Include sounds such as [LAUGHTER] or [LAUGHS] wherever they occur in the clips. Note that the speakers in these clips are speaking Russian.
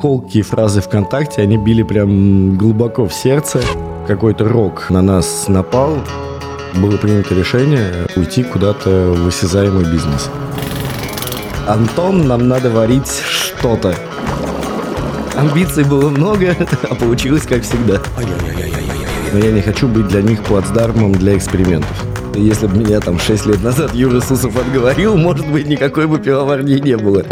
колкие фразы ВКонтакте, они били прям глубоко в сердце. Какой-то рок на нас напал. Было принято решение уйти куда-то в осязаемый бизнес. Антон, нам надо варить что-то. Амбиций было много, [LAUGHS] а получилось как всегда. Но я не хочу быть для них плацдармом для экспериментов. Если бы меня там 6 лет назад Юра Сусов отговорил, может быть, никакой бы пивоварни не было.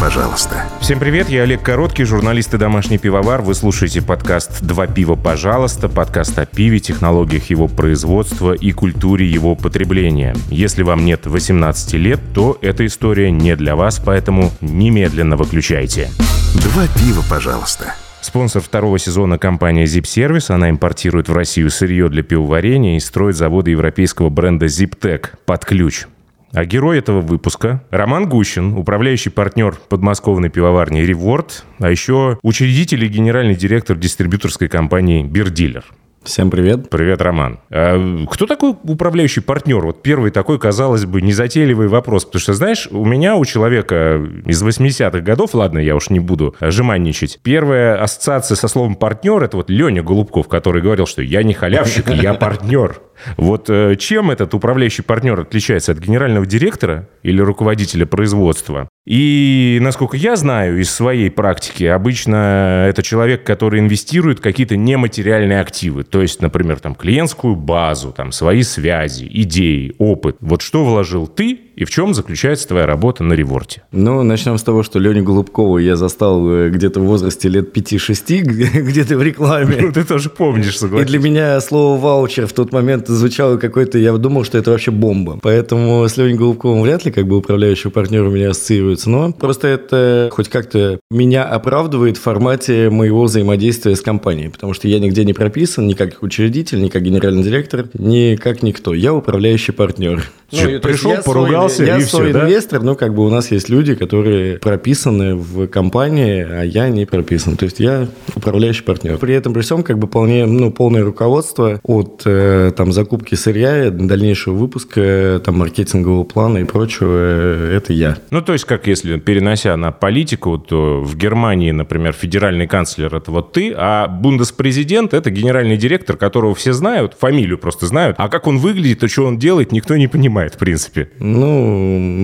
Пожалуйста. Всем привет, я Олег Короткий, журналист и домашний пивовар. Вы слушаете подкаст «Два пива, пожалуйста», подкаст о пиве, технологиях его производства и культуре его потребления. Если вам нет 18 лет, то эта история не для вас, поэтому немедленно выключайте. Два пива, пожалуйста. Спонсор второго сезона компания Zip Service. Она импортирует в Россию сырье для пивоварения и строит заводы европейского бренда ZipTech под ключ. А герой этого выпуска – Роман Гущин, управляющий партнер подмосковной пивоварни «Реворд», а еще учредитель и генеральный директор дистрибьюторской компании «Бирдилер». Всем привет. Привет, Роман. А кто такой управляющий партнер? Вот первый такой, казалось бы, незатейливый вопрос. Потому что, знаешь, у меня, у человека из 80-х годов, ладно, я уж не буду жеманничать, первая ассоциация со словом партнер – это вот Леня Голубков, который говорил, что я не халявщик, [LAUGHS] я партнер. Вот э, чем этот управляющий партнер отличается от генерального директора или руководителя производства? И, насколько я знаю из своей практики, обычно это человек, который инвестирует какие-то нематериальные активы. То есть, например, там, клиентскую базу, там, свои связи, идеи, опыт. Вот что вложил ты и в чем заключается твоя работа на реворте? Ну, начнем с того, что Леню Голубкову я застал э, где-то в возрасте лет 5-6, [LAUGHS] где-то в рекламе. Ну, ты тоже помнишь, согласен. И для меня слово «ваучер» в тот момент звучало какой-то... Я думал, что это вообще бомба. Поэтому с Леней Голубковым вряд ли как бы управляющий партнер у меня ассоциируется. Но просто это хоть как-то меня оправдывает в формате моего взаимодействия с компанией. Потому что я нигде не прописан, ни как учредитель, ни как генеральный директор, ни как никто. Я управляющий партнер. Ну, пришел, поругался, свой, я свой да? инвестор, но как бы у нас есть люди, которые прописаны в компании, а я не прописан. То есть я управляющий партнер. При этом при всем как бы полне, ну, полное руководство от э, там закупки сырья, дальнейшего выпуска, там маркетингового плана и прочего, э, это я. Ну, то есть, как если перенося на политику, то в Германии, например, федеральный канцлер это вот ты, а бундеспрезидент это генеральный директор, которого все знают, фамилию просто знают, а как он выглядит и что он делает, никто не понимает, в принципе. Ну,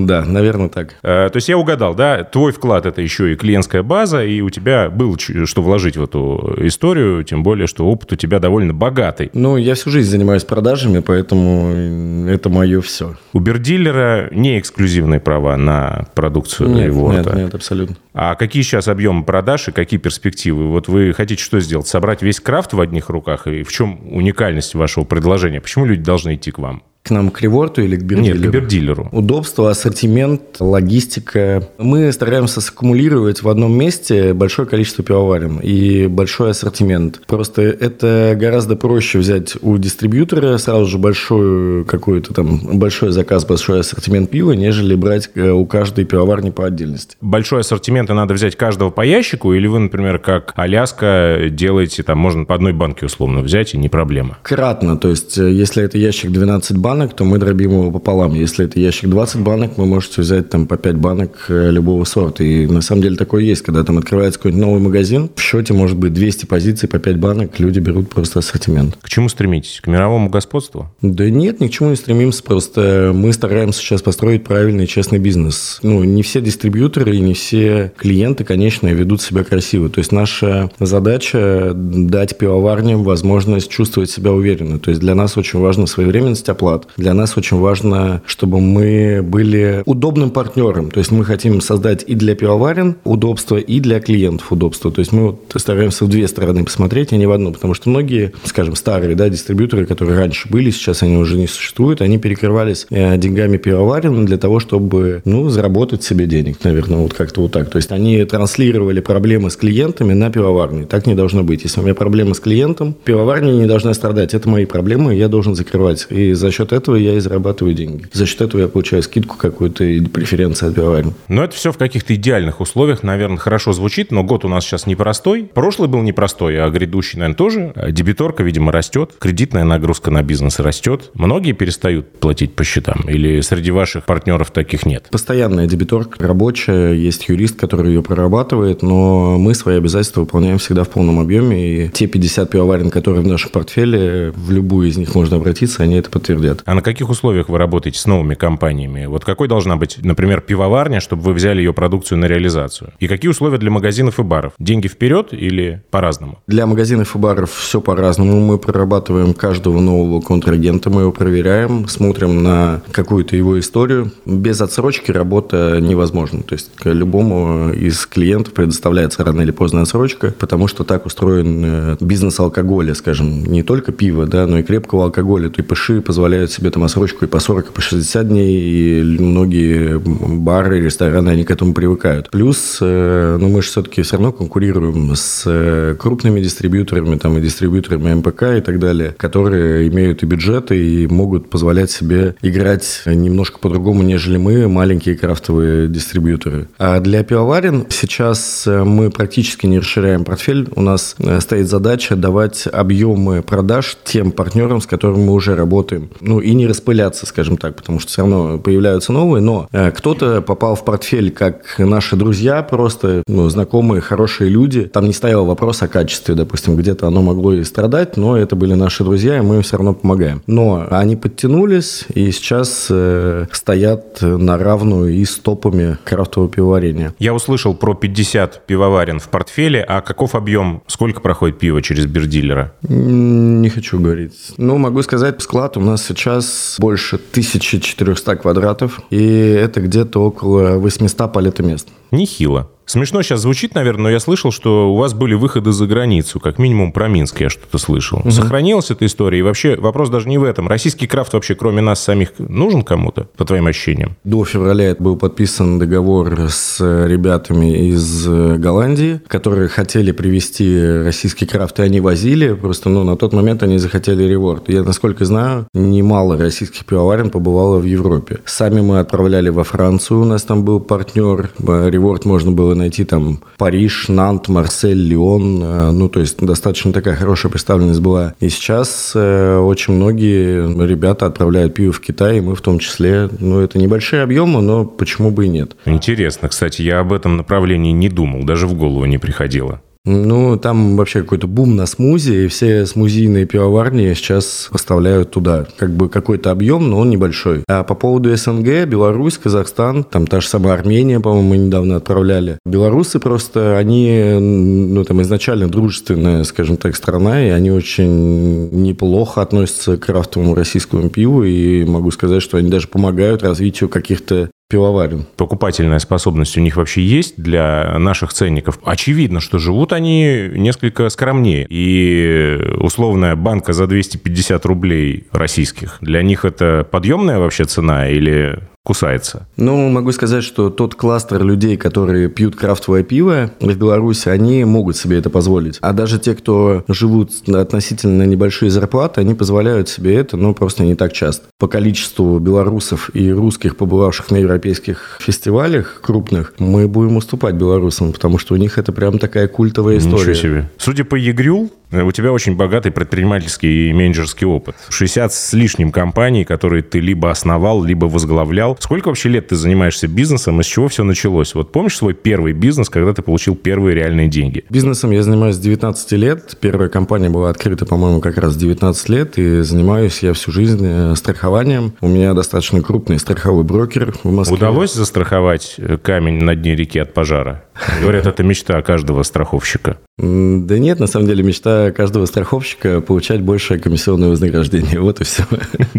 да, наверное, так. Э, то есть я угадал, да? Твой вклад – это еще и клиентская база, и у тебя было что вложить в эту историю, тем более, что опыт у тебя довольно богатый. Ну, я всю жизнь занимаюсь продажами, поэтому это мое все. У Бердиллера не эксклюзивные права на продукцию нет, Реворта. Нет, нет, абсолютно. А какие сейчас объемы продаж и какие перспективы? Вот вы хотите что сделать? Собрать весь крафт в одних руках? И в чем уникальность вашего предложения? Почему люди должны идти к вам? К нам к реворту или к бирдилеру? Нет, к бирдилеру. Удобство, ассортимент, логистика. Мы стараемся саккумулировать в одном месте большое количество пивоварен и большой ассортимент. Просто это гораздо проще взять у дистрибьютора сразу же большой какой-то там большой заказ, большой ассортимент пива, нежели брать э, у каждой пивоварни по отдельности. Большой ассортимент, и надо взять каждого по ящику, или вы, например, как Аляска делаете, там можно по одной банке условно взять, и не проблема? Кратно, то есть э, если это ящик 12 банок, банок, то мы дробим его пополам. Если это ящик 20 банок, вы можете взять там по 5 банок э, любого сорта. И на самом деле такое есть, когда там открывается какой-нибудь новый магазин, в счете может быть 200 позиций по 5 банок, люди берут просто ассортимент. К чему стремитесь? К мировому господству? Да нет, ни к чему не стремимся, просто мы стараемся сейчас построить правильный честный бизнес. Ну, не все дистрибьюторы и не все клиенты, конечно, ведут себя красиво. То есть наша задача дать пивоварням возможность чувствовать себя уверенно. То есть для нас очень важна своевременность оплат. Для нас очень важно, чтобы мы были удобным партнером. То есть мы хотим создать и для пивоварен удобство, и для клиентов удобство. То есть мы вот стараемся в две стороны посмотреть, а не в одну. Потому что многие, скажем, старые да, дистрибьюторы, которые раньше были, сейчас они уже не существуют, они перекрывались э, деньгами пивоварен для того, чтобы ну, заработать себе денег, наверное, вот как-то вот так. То есть они транслировали проблемы с клиентами на пивоварни. Так не должно быть. Если у меня проблемы с клиентом, пивоварня не должна страдать. Это мои проблемы, я должен закрывать. И за счет этого я и зарабатываю деньги. За счет этого я получаю скидку какую-то или преференцию от пивоварен. Но это все в каких-то идеальных условиях, наверное, хорошо звучит, но год у нас сейчас непростой. Прошлый был непростой, а грядущий, наверное, тоже. Дебиторка, видимо, растет, кредитная нагрузка на бизнес растет. Многие перестают платить по счетам? Или среди ваших партнеров таких нет? Постоянная дебиторка рабочая, есть юрист, который ее прорабатывает, но мы свои обязательства выполняем всегда в полном объеме, и те 50 пивоварен, которые в нашем портфеле, в любую из них можно обратиться, они это подтвердят. А на каких условиях вы работаете с новыми компаниями? Вот какой должна быть, например, пивоварня, чтобы вы взяли ее продукцию на реализацию? И какие условия для магазинов и баров? Деньги вперед или по-разному? Для магазинов и баров все по-разному. Мы прорабатываем каждого нового контрагента, мы его проверяем, смотрим на какую-то его историю. Без отсрочки работа невозможна. То есть любому из клиентов предоставляется рано или поздно отсрочка, потому что так устроен э, бизнес алкоголя, скажем, не только пива, да, но и крепкого алкоголя. То и Позволяют себе там отсрочку и по 40, и по 60 дней, и многие бары, рестораны, они к этому привыкают. Плюс, э, ну, мы же все-таки все равно конкурируем с э, крупными дистрибьюторами, там, и дистрибьюторами МПК и так далее, которые имеют и бюджеты, и могут позволять себе играть немножко по-другому, нежели мы, маленькие крафтовые дистрибьюторы. А для пивоварен сейчас э, мы практически не расширяем портфель. У нас стоит задача давать объемы продаж тем партнерам, с которыми мы уже работаем. Ну, и не распыляться, скажем так, потому что все равно появляются новые, но кто-то попал в портфель как наши друзья, просто ну, знакомые, хорошие люди. Там не стоял вопрос о качестве, допустим, где-то оно могло и страдать, но это были наши друзья, и мы им все равно помогаем. Но они подтянулись и сейчас э, стоят на равную и с топами крафтового пивоварения. Я услышал про 50 пивоварен в портфеле, а каков объем, сколько проходит пиво через бирдилера? Не хочу говорить. Ну, могу сказать, склад у нас сейчас больше 1400 квадратов, и это где-то около 800 палетомест. Нехило. Смешно сейчас звучит, наверное, но я слышал, что у вас были выходы за границу, как минимум про Минск я что-то слышал. Угу. Сохранилась эта история? И вообще вопрос даже не в этом. Российский крафт вообще, кроме нас самих, нужен кому-то, по твоим ощущениям? До февраля был подписан договор с ребятами из Голландии, которые хотели привезти российский крафт, и они возили. Просто ну, на тот момент они захотели реворд. Я, насколько знаю, немало российских пивоварен побывало в Европе. Сами мы отправляли во Францию, у нас там был партнер. Реворд можно было найти там Париж, Нант, Марсель, Лион. Э, ну, то есть достаточно такая хорошая представленность была. И сейчас э, очень многие ребята отправляют пиво в Китай, и мы в том числе. Ну, это небольшие объемы, но почему бы и нет. Интересно, кстати, я об этом направлении не думал, даже в голову не приходило. Ну, там вообще какой-то бум на смузи, и все смузийные пивоварни сейчас поставляют туда. Как бы какой-то объем, но он небольшой. А по поводу СНГ, Беларусь, Казахстан, там та же самая Армения, по-моему, мы недавно отправляли. Белорусы просто, они, ну, там изначально дружественная, скажем так, страна, и они очень неплохо относятся к крафтовому российскому пиву, и могу сказать, что они даже помогают развитию каких-то пивоварен. Покупательная способность у них вообще есть для наших ценников? Очевидно, что живут они несколько скромнее. И условная банка за 250 рублей российских, для них это подъемная вообще цена или кусается? Ну, могу сказать, что тот кластер людей, которые пьют крафтовое пиво в Беларуси, они могут себе это позволить. А даже те, кто живут относительно небольшие зарплаты, они позволяют себе это, но просто не так часто. По количеству белорусов и русских, побывавших на европейских фестивалях крупных, мы будем уступать белорусам, потому что у них это прям такая культовая история. Ничего себе. Судя по Егрю, у тебя очень богатый предпринимательский и менеджерский опыт. 60 с лишним компаний, которые ты либо основал, либо возглавлял. Сколько вообще лет ты занимаешься бизнесом, и с чего все началось? Вот помнишь свой первый бизнес, когда ты получил первые реальные деньги? Бизнесом я занимаюсь с 19 лет. Первая компания была открыта, по-моему, как раз 19 лет, и занимаюсь я всю жизнь э, страхованием. У меня достаточно крупный страховой брокер в Москве. Удалось застраховать э, камень на дне реки от пожара? Говорят, это мечта каждого страховщика. Да нет, на самом деле мечта каждого страховщика получать большее комиссионное вознаграждение. [LAUGHS] Вот и все.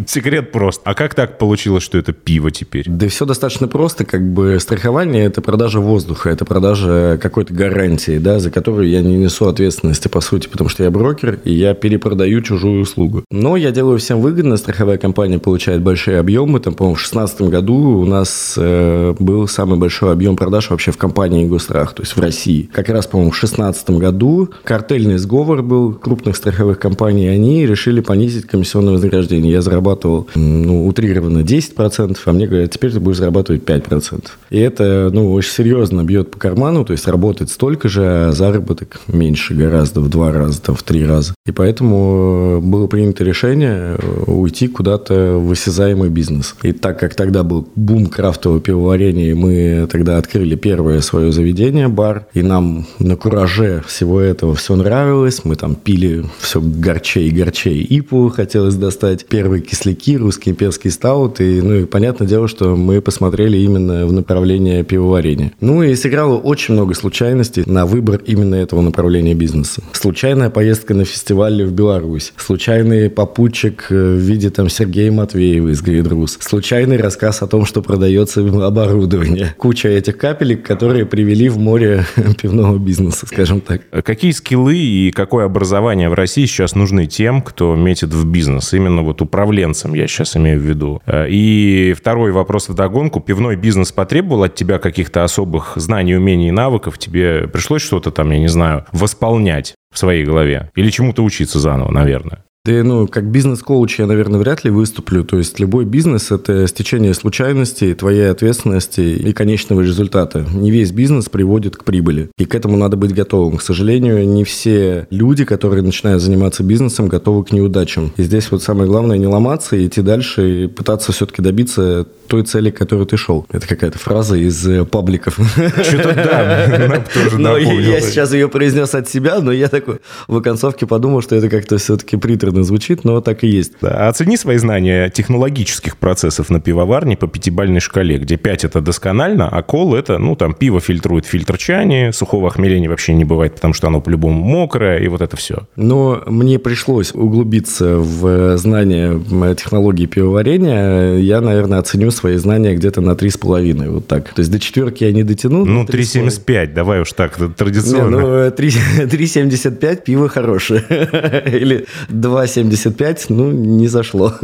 Секрет прост. А как так получилось, что это пиво теперь? Да все достаточно просто. Как бы страхование – это продажа воздуха, это продажа какой-то гарантии, да, за которую я не несу ответственности, по сути, потому что я брокер, и я перепродаю чужую услугу. Но я делаю всем выгодно. Страховая компания получает большие объемы. Там, по-моему, в 2016 году у нас э, был самый большой объем продаж вообще в компании гос страх, то есть в России. Как раз, по-моему, в 2016 году картельный сговор был крупных страховых компаний, они решили понизить комиссионное вознаграждение. Я зарабатывал, ну, утрированно 10%, а мне говорят, теперь ты будешь зарабатывать 5%. И это, ну, очень серьезно бьет по карману, то есть работать столько же, а заработок меньше гораздо, в два раза, там, в три раза. И поэтому было принято решение уйти куда-то в осязаемый бизнес. И так как тогда был бум крафтового пивоварения, мы тогда открыли первое свое заведение, бар, и нам на кураже всего этого все нравилось, мы там пили все горчей, горчей ипу хотелось достать, первые кисляки, имперский стаут, и, ну, и понятное дело, что мы посмотрели именно в направление пивоварения. Ну, и сыграло очень много случайностей на выбор именно этого направления бизнеса. Случайная поездка на фестиваль в Беларусь, случайный попутчик в виде там Сергея Матвеева из Гридрус, случайный рассказ о том, что продается оборудование, куча этих капелек, которые привели в море [LAUGHS] пивного бизнеса, скажем так. Какие скиллы и какое образование в России сейчас нужны тем, кто метит в бизнес? Именно вот управленцам я сейчас имею в виду. И второй вопрос в догонку. Пивной бизнес потребовал от тебя каких-то особых знаний, умений и навыков? Тебе пришлось что-то там, я не знаю, восполнять в своей голове? Или чему-то учиться заново, наверное? Да, ну, как бизнес-коуч я, наверное, вряд ли выступлю. То есть любой бизнес – это стечение случайностей, твоей ответственности и конечного результата. Не весь бизнес приводит к прибыли. И к этому надо быть готовым. К сожалению, не все люди, которые начинают заниматься бизнесом, готовы к неудачам. И здесь вот самое главное не ломаться, идти дальше и пытаться все-таки добиться той цели, к которой ты шел. Это какая-то фраза из э, пабликов. Что-то да, [LAUGHS] тоже Но я сейчас ее произнес от себя, но я такой в оконцовке подумал, что это как-то все-таки приторно звучит, но так и есть. Да. Оцени свои знания технологических процессов на пивоварне по пятибальной шкале, где 5 это досконально, а кол это, ну, там, пиво фильтрует фильтр чани, сухого охмеления вообще не бывает, потому что оно по-любому мокрое, и вот это все. Но мне пришлось углубиться в знания технологии пивоварения. Я, наверное, оценю свои знания где-то на 3,5. Вот так. То есть до четверки я не дотяну. Ну, 3,75, давай уж так, традиционно. Не, ну, 3,75 [LAUGHS] пиво хорошее. [LAUGHS] Или 2,75, ну, не зашло. [LAUGHS]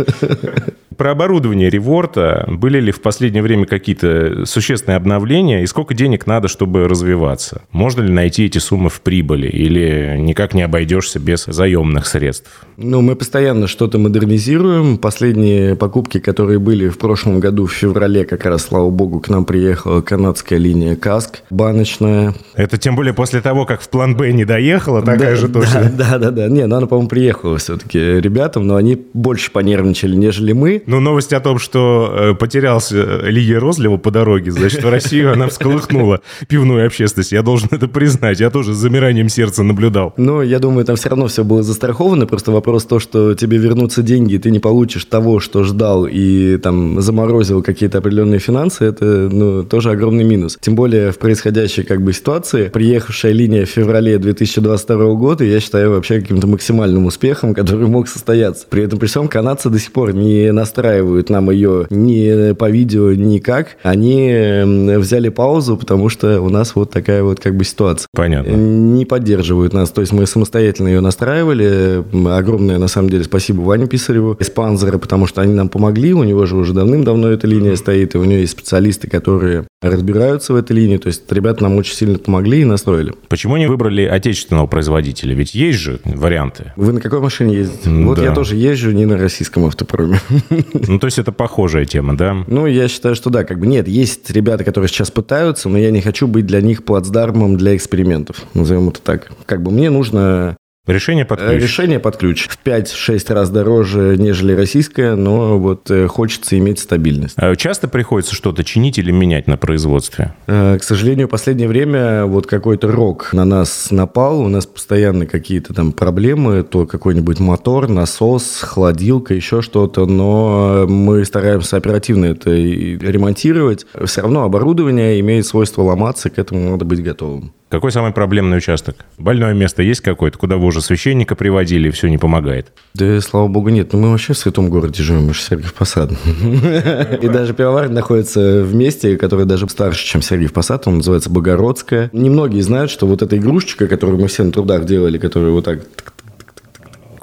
Про оборудование реворта. Были ли в последнее время какие-то существенные обновления? И сколько денег надо, чтобы развиваться? Можно ли найти эти суммы в прибыли? Или никак не обойдешься без заемных средств? Ну, мы постоянно что-то модернизируем. Последние покупки, которые были в прошлом году, в феврале, как раз, слава богу, к нам приехала канадская линия КАСК баночная. Это тем более после того, как в план Б не доехала, такая да, же точно. Да, да, да. да. Не, ну она, по-моему, приехала все-таки ребятам, но они больше понервничали, нежели мы. Ну, новость о том, что э, потерялся Лигия Розлева по дороге, значит, в Россию она всколыхнула пивную общественность. Я должен это признать. Я тоже с замиранием сердца наблюдал. Ну, я думаю, там все равно все было застраховано. Просто вопрос то, что тебе вернутся деньги, ты не получишь того, что ждал, и там заморозил какие-то определенные финансы, это, ну, тоже огромный минус. Тем более в происходящей как бы ситуации, приехавшая линия в феврале 2022 года, я считаю вообще каким-то максимальным успехом, который мог состояться. При этом при всем канадцы до сих пор не нас настраивают нам ее ни по видео, никак, они взяли паузу, потому что у нас вот такая вот как бы ситуация. Понятно. Не поддерживают нас. То есть мы самостоятельно ее настраивали. Огромное, на самом деле, спасибо Ване Писареву из Панзера, потому что они нам помогли. У него же уже давным-давно эта линия стоит, и у него есть специалисты, которые разбираются в этой линии. То есть ребята нам очень сильно помогли и настроили. Почему не выбрали отечественного производителя? Ведь есть же варианты. Вы на какой машине ездите? Да. Вот я тоже езжу не на российском автопроме. [LAUGHS] Ну, то есть это похожая тема, да? Ну, я считаю, что да. Как бы нет, есть ребята, которые сейчас пытаются, но я не хочу быть для них плацдармом для экспериментов. Назовем это так. Как бы мне нужно Решение под ключ. Решение под ключ. В 5-6 раз дороже, нежели российское, но вот э, хочется иметь стабильность. А часто приходится что-то чинить или менять на производстве? Э, к сожалению, в последнее время вот какой-то рок на нас напал. У нас постоянно какие-то там проблемы. То какой-нибудь мотор, насос, холодилка, еще что-то. Но мы стараемся оперативно это ремонтировать. Все равно оборудование имеет свойство ломаться, к этому надо быть готовым. Какой самый проблемный участок? Больное место есть какое-то, куда вы уже священника приводили, и все не помогает? Да, слава богу, нет. Но ну, мы вообще в святом городе живем, мы же Сергиев Посад. И даже пивоварня находится в месте, которое даже старше, чем Сергиев Посад, он называется Богородская. Немногие знают, что вот эта игрушечка, которую мы все на трудах делали, которую вот так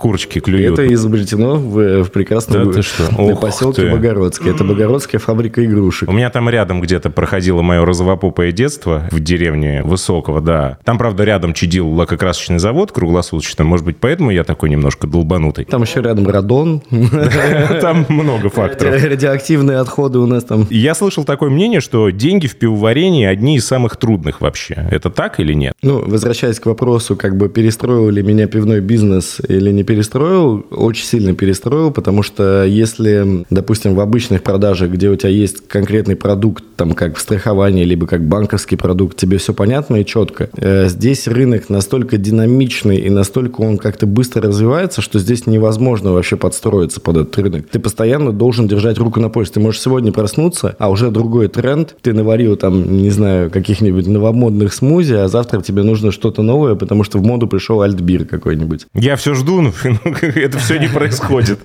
курочки клюют. Это изобретено в, в прекрасном Да что? поселке ты. Богородский. Это Богородская фабрика игрушек. У меня там рядом где-то проходило мое розовопопое детство в деревне Высокого, да. Там, правда, рядом чадил лакокрасочный завод круглосуточно. Может быть, поэтому я такой немножко долбанутый. Там еще рядом радон. [LAUGHS] Там много факторов. Радиоактивные отходы у нас там. Я слышал такое мнение, что деньги в пивоварении одни из самых трудных вообще. Это так или нет? Ну, возвращаясь к вопросу, как бы перестроил ли меня пивной бизнес или не перестроил, очень сильно перестроил, потому что если, допустим, в обычных продажах, где у тебя есть конкретный продукт, там как в страховании, либо как банковский продукт, тебе все понятно и четко. Э, Здесь рынок настолько динамичный и настолько он как-то быстро развивается, что здесь невозможно вообще подстроиться под этот рынок. Ты постоянно должен держать руку на пульсе. Ты можешь сегодня проснуться, а уже другой тренд. Ты наварил там, не знаю, каких-нибудь новомодных смузи, а завтра тебе нужно что-то новое, потому что в моду пришел альтбир какой-нибудь. Я все жду, но [LAUGHS] это все не происходит.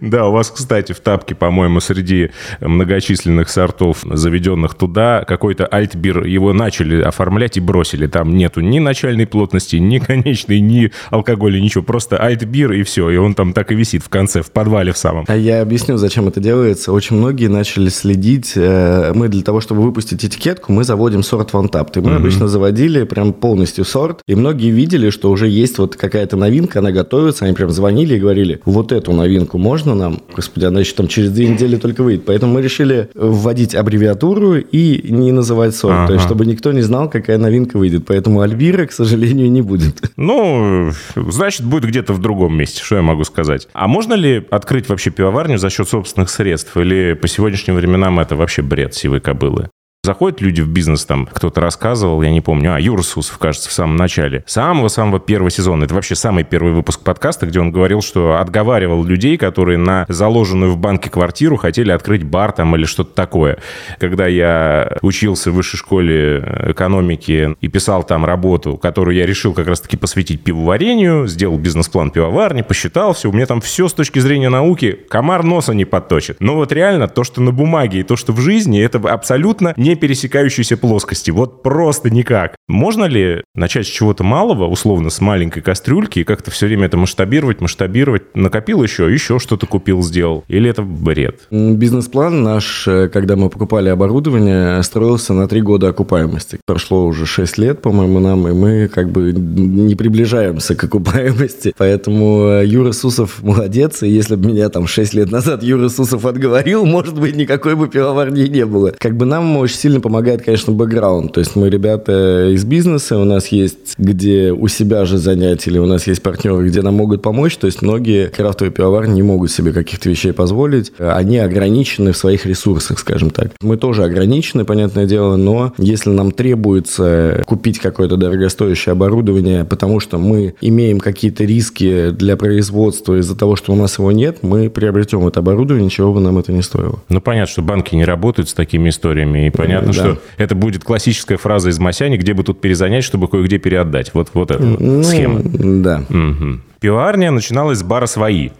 Да, у вас, кстати, в тапке, по-моему, среди многочисленных сортов, заведенных туда, какой-то альтбир, его начали оформлять и бросили. Там нету ни начальной плотности, ни конечной, ни алкоголя, ничего. Просто альтбир и все. И он там так и висит в конце, в подвале в самом. А я объясню, зачем это делается. Очень многие начали следить. э, Мы для того, чтобы выпустить этикетку, мы заводим сорт вантап. И мы обычно заводили прям полностью сорт. И многие видели, что уже есть вот какая-то новинка, она готовится. Они прям звонили и говорили, вот эту новинку можно нам? Господи, она еще там через две недели только выйдет. Поэтому мы решили вводить аббревиатуру и не называть сорт. То есть, Ага. чтобы никто не знал, какая новинка выйдет. Поэтому Альбира, к сожалению, не будет. Ну, значит, будет где-то в другом месте, что я могу сказать. А можно ли открыть вообще пивоварню за счет собственных средств? Или по сегодняшним временам это вообще бред сивой кобылы? Заходят люди в бизнес, там кто-то рассказывал, я не помню, а Юра Сусов, кажется, в самом начале. Самого-самого первого сезона. Это вообще самый первый выпуск подкаста, где он говорил, что отговаривал людей, которые на заложенную в банке квартиру хотели открыть бар там или что-то такое. Когда я учился в высшей школе экономики и писал там работу, которую я решил как раз-таки посвятить пивоварению, сделал бизнес-план пивоварни, посчитал все, у меня там все с точки зрения науки, комар носа не подточит. Но вот реально то, что на бумаге и то, что в жизни, это абсолютно не пересекающиеся плоскости. Вот просто никак. Можно ли начать с чего-то малого, условно, с маленькой кастрюльки, и как-то все время это масштабировать, масштабировать? Накопил еще, еще что-то купил, сделал? Или это бред? Бизнес-план наш, э, когда мы покупали оборудование, строился на три года окупаемости. Прошло уже 6 лет, по-моему, нам, и мы как бы не приближаемся к окупаемости. Поэтому э, Юра Сусов молодец, и если бы меня там 6 лет назад Юра Сусов отговорил, может быть, никакой бы пивоварни не было. Как бы нам очень сильно помогает, конечно, бэкграунд. То есть мы ребята из бизнеса, у нас есть где у себя же занять, или у нас есть партнеры, где нам могут помочь. То есть многие крафтовые пивоварни не могут себе каких-то вещей позволить. Они ограничены в своих ресурсах, скажем так. Мы тоже ограничены, понятное дело, но если нам требуется купить какое-то дорогостоящее оборудование, потому что мы имеем какие-то риски для производства из-за того, что у нас его нет, мы приобретем это оборудование, ничего бы нам это не стоило. Ну, понятно, что банки не работают с такими историями, и понятно, Да. что это будет классическая фраза из Масяни, где бы тут перезанять, чтобы кое-где переотдать. Вот, вот эта вот Ну, схема. Да. Мгм. Пивоварня начиналась с бара «Свои».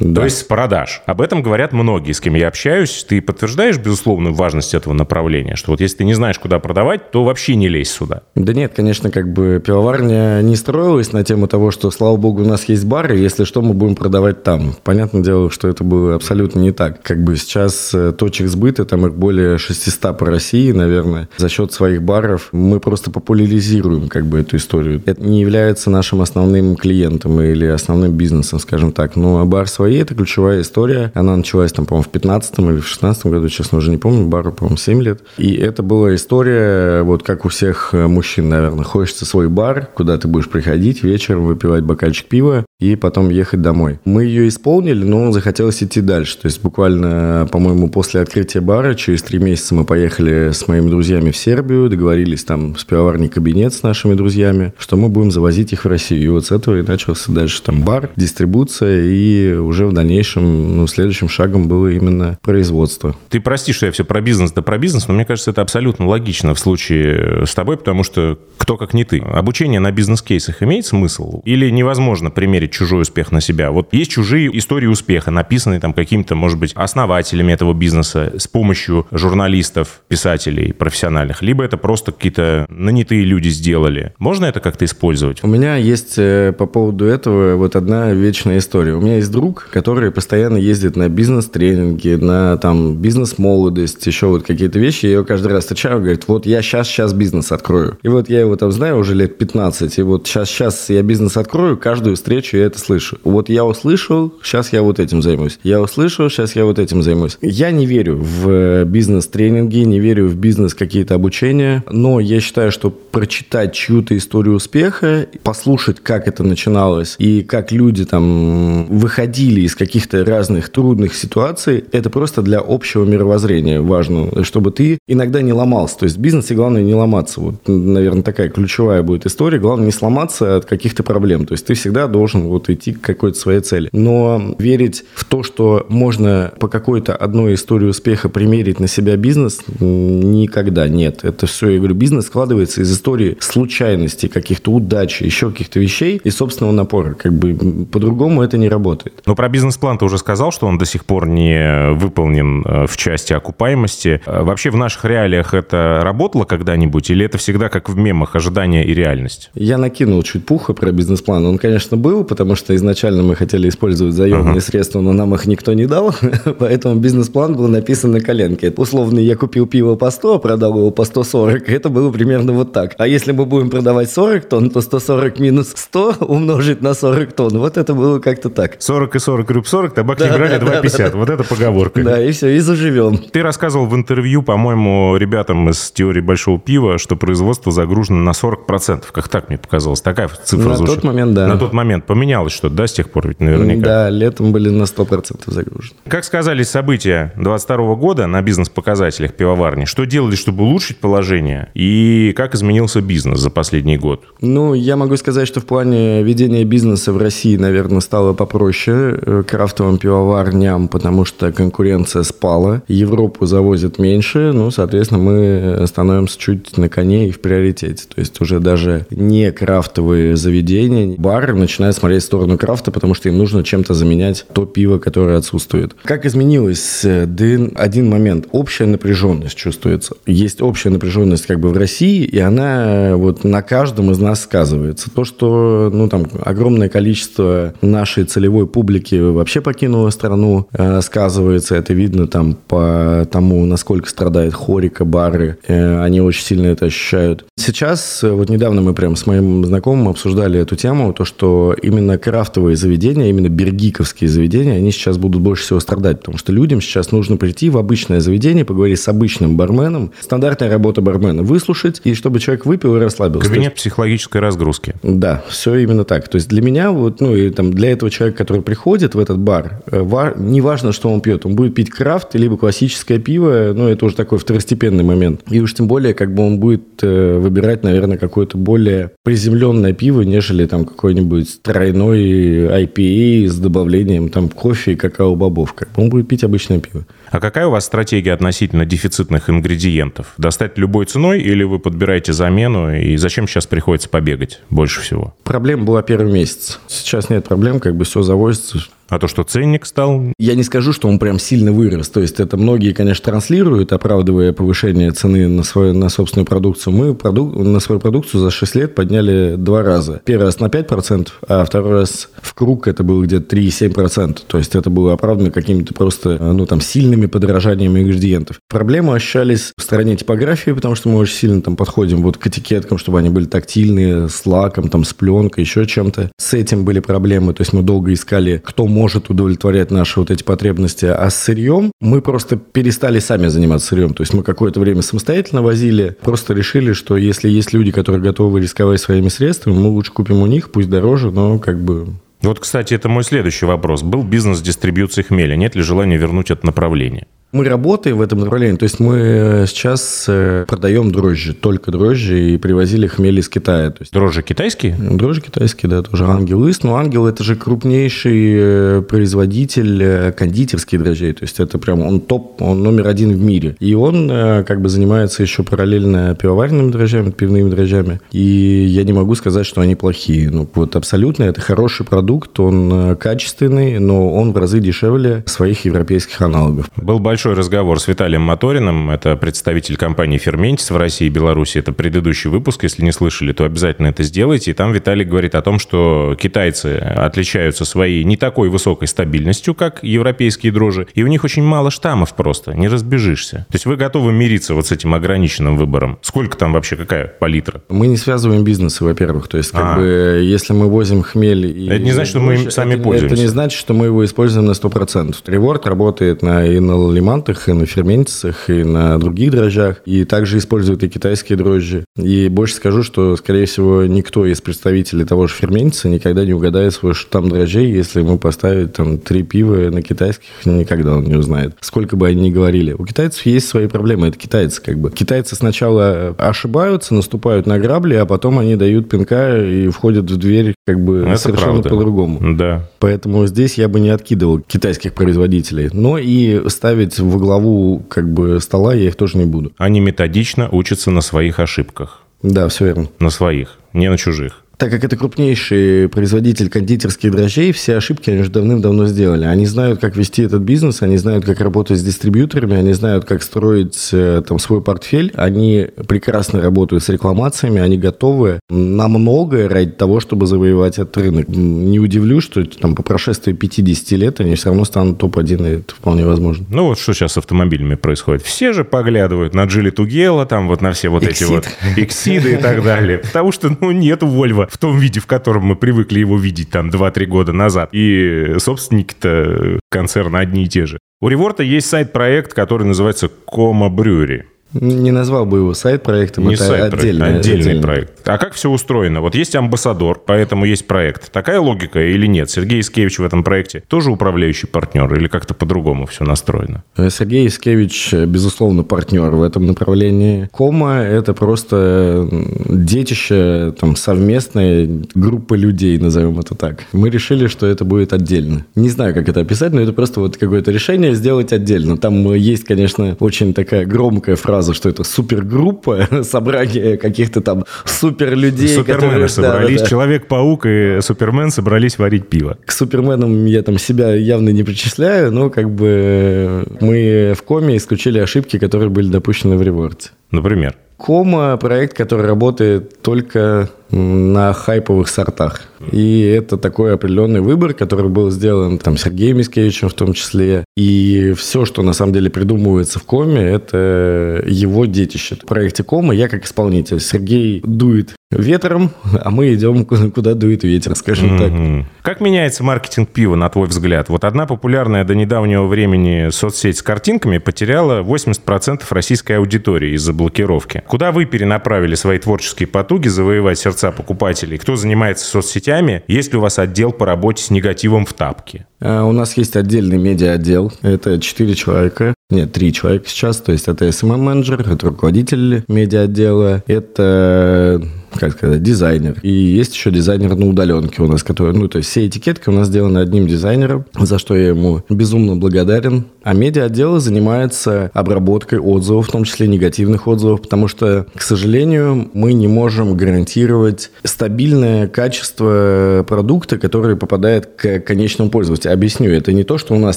Да. То есть с продаж. Об этом говорят многие, с кем я общаюсь. Ты подтверждаешь, безусловную важность этого направления? Что вот если ты не знаешь, куда продавать, то вообще не лезь сюда. Да нет, конечно, как бы пивоварня не строилась на тему того, что, слава богу, у нас есть бар, и если что, мы будем продавать там. Понятное дело, что это было абсолютно не так. Как бы сейчас э, точек сбыта, там их более 600 по России, наверное. За счет своих баров мы просто популяризируем как бы эту историю. Это не является нашим основным клиентом или основным бизнесом, скажем так. Но бар свои – это ключевая история. Она началась там, по-моему, в 15 или в 16 году, честно, уже не помню. Бару, по-моему, 7 лет. И это была история, вот как у всех э, мужчин, наверное. Хочется свой бар, куда ты будешь приходить вечером, выпивать бокальчик пива и потом ехать домой. Мы ее исполнили, но захотелось идти дальше. То есть буквально, по-моему, после открытия бара, через три месяца мы поехали с моими друзьями в Сербию, договорились там с пивоварней кабинет с нашими друзьями, что мы будем завозить их в Россию. И вот с этого и начался дальше там бар, дистрибуция, и уже в дальнейшем, ну, следующим шагом было именно производство. Ты прости, что я все про бизнес, да про бизнес, но мне кажется, это абсолютно логично в случае с тобой, потому что кто как не ты. Обучение на бизнес-кейсах имеет смысл? Или невозможно примерить примерить чужой успех на себя. Вот есть чужие истории успеха, написанные там какими-то, может быть, основателями этого бизнеса с помощью журналистов, писателей профессиональных, либо это просто какие-то нанятые люди сделали. Можно это как-то использовать? У меня есть э, по поводу этого вот одна вечная история. У меня есть друг, который постоянно ездит на бизнес-тренинги, на там бизнес-молодость, еще вот какие-то вещи. Я его каждый раз встречаю, говорит, вот я сейчас, сейчас бизнес открою. И вот я его там знаю уже лет 15, и вот сейчас, сейчас я бизнес открою, каждую встречу я это слышу. Вот я услышал, сейчас я вот этим займусь. Я услышал, сейчас я вот этим займусь. Я не верю в бизнес-тренинги, не верю в бизнес какие-то обучения, но я считаю, что прочитать чью-то историю успеха, послушать, как это начиналось, и как люди там выходили из каких-то разных трудных ситуаций, это просто для общего мировоззрения важно, чтобы ты иногда не ломался. То есть в бизнесе главное не ломаться. Вот, наверное, такая ключевая будет история. Главное не сломаться от каких-то проблем. То есть ты всегда должен вот идти к какой-то своей цели. Но верить в то, что можно по какой-то одной истории успеха примерить на себя бизнес, никогда нет. Это все, я говорю, бизнес складывается из истории случайностей, каких-то удач, еще каких-то вещей и собственного напора. Как бы по-другому это не работает. Но про бизнес-план ты уже сказал, что он до сих пор не выполнен э, в части окупаемости. Э, вообще в наших реалиях это работало когда-нибудь или это всегда как в мемах ожидание и реальность? Я накинул чуть пуха про бизнес-план. Он, конечно, был, потому что изначально мы хотели использовать заемные uh-huh. средства, но нам их никто не дал, [LAUGHS] поэтому бизнес-план был написан на коленке. Условно, я купил пиво по 100, а продал его по 140. [LAUGHS] Это было примерно вот так. А если мы будем продавать 40 тонн, то 140 минус 100 [LAUGHS] умножить на 40 тонн. Вот это было как-то так. 40 и 40 руб 40, табак не брали 2,50. Вот это поговорка. Да, и все, и заживем. Ты рассказывал в интервью, по-моему, ребятам из теории большого пива, что производство загружено на 40%. Как так мне показалось? Такая цифра На звучит. тот момент, да. На тот момент. Поменялось что-то, да, с тех пор ведь наверняка? Да, летом были на 100% загружены. Как сказались события 22 года на бизнес-показателях пивоварни? Что делали, чтобы улучшить положение? И как изменился бизнес за последний год? Ну, я могу сказать, что в плане ведения бизнеса в России, наверное, стало попроще э, крафтовым пивоварням, потому что конкуренция спала. Европу завозят меньше, ну, соответственно, мы становимся чуть на коне и в приоритете. То есть уже даже не крафтовые заведения, бары начинают смотреть в сторону крафта, потому что им нужно чем-то заменять то пиво, которое отсутствует. Как изменилось? Да один момент. Общая напряженность чувствуется. Есть общая напряженность как бы в России, и она вот на каждом из нас сказывается. То, что ну, там, огромное количество нашей целевой публики вообще покинуло страну, э, сказывается. Это видно там по тому, насколько страдает хорика, бары. Э, они очень сильно это ощущают. Сейчас, э, вот недавно мы прям с моим знакомым обсуждали эту тему, то, что именно крафтовые заведения, именно бергиковские заведения, они сейчас будут больше всего страдать, потому что людям сейчас нужно прийти в обычное заведение, поговорить с обычным барменом. Стандартная работа бармена – выслушать, и чтобы человек выпил и расслабился. Кабинет психологической разгрузки. Да, все именно так. То есть для меня, вот, ну и там для этого человека, который приходит в этот бар, э, не важно, что он пьет, он будет пить крафт, либо классическое пиво, ну это уже такой второстепенный момент. И уж тем более, как бы он будет э, выбирать, наверное, какое-то более приземленное пиво, нежели там какой-нибудь тройной IPA с добавлением там кофе и какао-бобов. Как бы он будет пить обычное пиво. А какая у вас стратегия относительно дефицитных ингредиентов? Достать любой ценой или вы подбираете замену? И зачем сейчас приходится побегать больше всего? Проблема была первый месяц. Сейчас нет проблем, как бы все завозится. А то, что ценник стал? Я не скажу, что он прям сильно вырос. То есть это многие, конечно, транслируют, оправдывая повышение цены на, свою, на собственную продукцию. Мы продук, на свою продукцию за 6 лет подняли два раза. Первый раз на 5%, а второй раз в круг это было где-то 3,7%. То есть это было оправдано какими-то просто, ну, там, сильными подорожаниями ингредиентов. Проблемы ощущались в стороне типографии, потому что мы очень сильно там подходим вот к этикеткам, чтобы они были тактильные, с лаком, там, с пленкой, еще чем-то. С этим были проблемы. То есть мы долго искали, кто удовлетворять наши вот эти потребности. А с сырьем мы просто перестали сами заниматься сырьем. То есть мы какое-то время самостоятельно возили, просто решили, что если есть люди, которые готовы рисковать своими средствами, мы лучше купим у них, пусть дороже, но как бы вот, кстати, это мой следующий вопрос. Был бизнес дистрибьюции хмеля. Нет ли желания вернуть это направление? Мы работаем в этом направлении, то есть мы сейчас э, продаем дрожжи, только дрожжи, и привозили хмель из Китая. То есть Дрожжи китайские? Дрожжи китайские, да, тоже Ангел Ист. Но Ангел это же крупнейший э, производитель э, кондитерских дрожжей. То есть это прям он топ, он номер один в мире. И он как бы занимается еще параллельно пивоваренными дрожжами, пивными дрожжами. И я не могу сказать, что они плохие. Ну, вот абсолютно это хороший продукт, он качественный, но он в разы дешевле своих европейских аналогов. Был большой большой разговор с Виталием Моториным. Это представитель компании «Ферментис» в России и Беларуси. Это предыдущий выпуск. Если не слышали, то обязательно это сделайте. И там Виталий говорит о том, что китайцы отличаются своей не такой высокой стабильностью, как европейские дрожжи. И у них очень мало штаммов просто. Не разбежишься. То есть вы готовы мириться вот с этим ограниченным выбором? Сколько там вообще, какая палитра? Мы не связываем бизнесы, во-первых. То есть, как а. бы, если мы возим хмель... И это не значит, что мы им сами это, пользуемся. Это не значит, что мы его используем на 100%. Реворд работает на и на лимантах, и на ферментицах, и на других дрожжах. И также используют и китайские дрожжи. И больше скажу, что, скорее всего, никто из представителей того же ферментица никогда не угадает свой штамм дрожжей, если ему поставить там три пива на китайских, никогда он не узнает. Сколько бы они ни говорили. У китайцев есть свои проблемы, это китайцы как бы. Китайцы сначала ошибаются, наступают на грабли, а потом они дают пинка и входят в дверь как бы это совершенно по-другому. Да. Поэтому здесь я бы не откидывал китайских производителей. Но и ставить во главу главу как бы стола я их тоже не буду. Они методично учатся на своих ошибках. Да, все верно. На своих, не на чужих. Так как это крупнейший производитель кондитерских дрожжей, все ошибки они уже давным-давно сделали. Они знают, как вести этот бизнес, они знают, как работать с дистрибьюторами, они знают, как строить э, там свой портфель. Они прекрасно работают с рекламациями, они готовы на многое ради того, чтобы завоевать этот рынок. Не удивлюсь, что там по прошествии 50 лет они все равно станут топ-1, и это вполне возможно. Ну вот что сейчас с автомобилями происходит. Все же поглядывают на Джили Тугела, там вот на все вот Exit. эти вот Эксиды и так далее. Потому что, ну, нет Вольво в том виде, в котором мы привыкли его видеть там 2-3 года назад. И собственники-то концерна одни и те же. У Реворта есть сайт-проект, который называется Кома Брюри. Не назвал бы его сайт-проектом, Не это сайт отдельный, отдельный, отдельный проект. А как все устроено? Вот есть амбассадор, поэтому есть проект. Такая логика или нет? Сергей Искевич в этом проекте тоже управляющий партнер или как-то по-другому все настроено? Сергей Искевич, безусловно, партнер в этом направлении. Кома – это просто детище там, совместной группы людей, назовем это так. Мы решили, что это будет отдельно. Не знаю, как это описать, но это просто вот какое-то решение сделать отдельно. Там есть, конечно, очень такая громкая фраза фразу, что это супергруппа, [LAUGHS] собрание каких-то там суперлюдей. Супермены которые, собрались, да, да. Человек-паук и Супермен собрались варить пиво. К суперменам я там себя явно не причисляю, но как бы мы в коме исключили ошибки, которые были допущены в реворте. Например? Кома – проект, который работает только на хайповых сортах. И это такой определенный выбор, который был сделан там Сергеем Мискевичем в том числе. И все, что на самом деле придумывается в Коме, это его детище. В проекте Кома я как исполнитель. Сергей дует ветром, а мы идем куда дует ветер, скажем mm-hmm. так. Как меняется маркетинг пива, на твой взгляд? Вот одна популярная до недавнего времени соцсеть с картинками потеряла 80% российской аудитории из-за блокировки. Куда вы перенаправили свои творческие потуги завоевать сердца покупателей? Кто занимается соцсетями? Есть ли у вас отдел по работе с негативом в тапке? А, у нас есть отдельный медиа-отдел. Это четыре человека. Нет, три человека сейчас. То есть это SMM-менеджер, это руководитель медиа-отдела, это как сказать, дизайнер. И есть еще дизайнер на удаленке у нас, который, ну, то есть все этикетки у нас сделаны одним дизайнером, за что я ему безумно благодарен. А медиа-отдел занимается обработкой отзывов, в том числе негативных отзывов, потому что, к сожалению, мы не можем гарантировать стабильное качество продукта, который попадает к конечному пользователю. Объясню, это не то, что у нас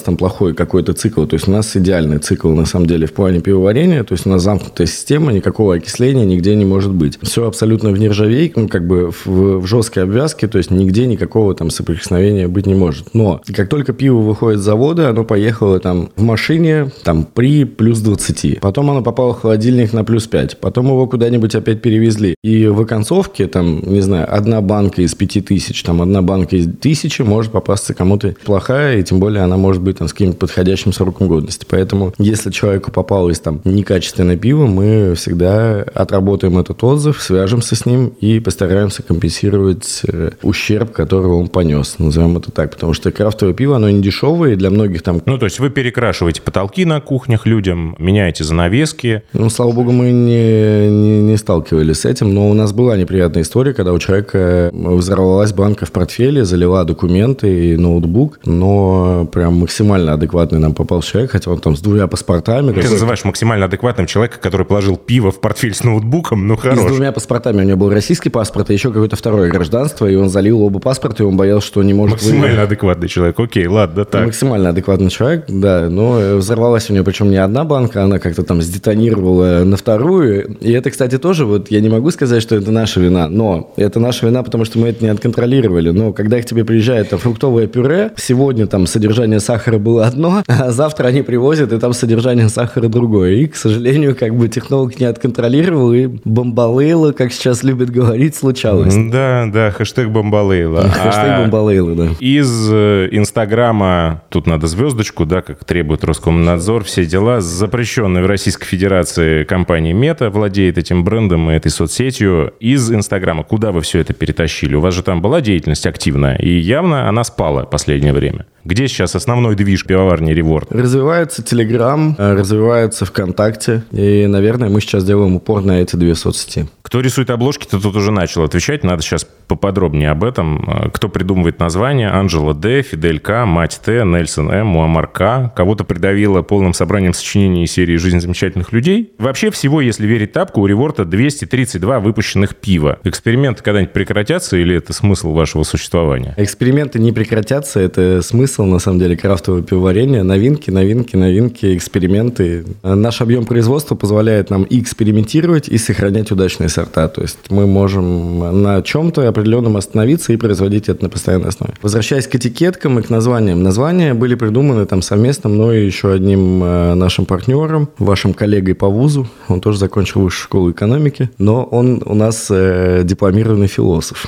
там плохой какой-то цикл, то есть у нас идеальный цикл на самом деле в плане пивоварения, то есть у нас замкнутая система, никакого окисления нигде не может быть. Все абсолютно в нержавейке, ну, как бы в, в жесткой обвязке, то есть нигде никакого там соприкосновения быть не может. Но как только пиво выходит с завода, оно поехало там в машине там при плюс 20. Потом оно попало в холодильник на плюс 5. Потом его куда-нибудь опять перевезли. И в оконцовке там, не знаю, одна банка из 5000, там одна банка из 1000 может попасться кому-то плохая, и тем более она может быть там с каким-то подходящим сроком годности. Поэтому если человеку попалось там некачественное пиво, мы всегда отработаем этот отзыв, свяжемся с ним, поговорим и постараемся компенсировать э, ущерб, который он понес, назовем это так. Потому что крафтовое пиво, оно не дешевое, и для многих там... Ну, то есть вы перекрашиваете потолки на кухнях людям, меняете занавески. Ну, слава богу, мы не, не, не сталкивались с этим, но у нас была неприятная история, когда у человека взорвалась банка в портфеле, залила документы и ноутбук, но прям максимально адекватный нам попал человек, хотя он там с двумя паспортами. Ты называешь максимально адекватным человека, который положил пиво в портфель с ноутбуком, ну хорош. И с двумя паспортами. У него был российский паспорт и еще какое-то второе гражданство, и он залил оба паспорта, и он боялся, что не может Максимально выиграть. адекватный человек. Окей, ладно, так. Максимально адекватный человек, да. Но взорвалась у него причем не одна банка, она как-то там сдетонировала на вторую. И это, кстати, тоже вот я не могу сказать, что это наша вина, но это наша вина, потому что мы это не отконтролировали. Но когда к тебе приезжает там, фруктовое пюре, сегодня там содержание сахара было одно, [LAUGHS] а завтра они привозят, и там содержание сахара другое. И, к сожалению, как бы технолог не отконтролировал, и бомбалейла, как сейчас любят говорить, случалось. Да, да, хэштег бомбалейла. Хэштег а бомбалейла, да. Из э, Инстаграма, тут надо звездочку, да, как требует Роскомнадзор, все дела, запрещенной в Российской Федерации компания Мета владеет этим брендом и этой соцсетью. Из Инстаграма куда вы все это перетащили? У вас же там была деятельность активная, и явно она спала последнее время. Где сейчас основной движ пивоварни Реворд? Развивается Телеграм, э, развивается ВКонтакте. И, наверное, мы сейчас делаем упор на эти две соцсети. Кто рисует обложки, то тут уже начал отвечать. Надо сейчас поподробнее об этом. Э, кто придумывает название? Анжела Д, Фидель К, Мать Т, Нельсон М, Муаммар К. Кого-то придавило полным собранием сочинений серии «Жизнь замечательных людей». Вообще всего, если верить тапку, у Реворта 232 выпущенных пива. Эксперименты когда-нибудь прекратятся или это смысл вашего существования? Эксперименты не прекратятся. Это смысл смысл, на самом деле, крафтового пивоварения. Новинки, новинки, новинки, эксперименты. Наш объем производства позволяет нам и экспериментировать, и сохранять удачные сорта. То есть мы можем на чем-то определенном остановиться и производить это на постоянной основе. Возвращаясь к этикеткам и к названиям. Названия были придуманы там совместно мной и еще одним э, нашим партнером, вашим коллегой по вузу. Он тоже закончил высшую школу экономики, но он у нас э, дипломированный философ.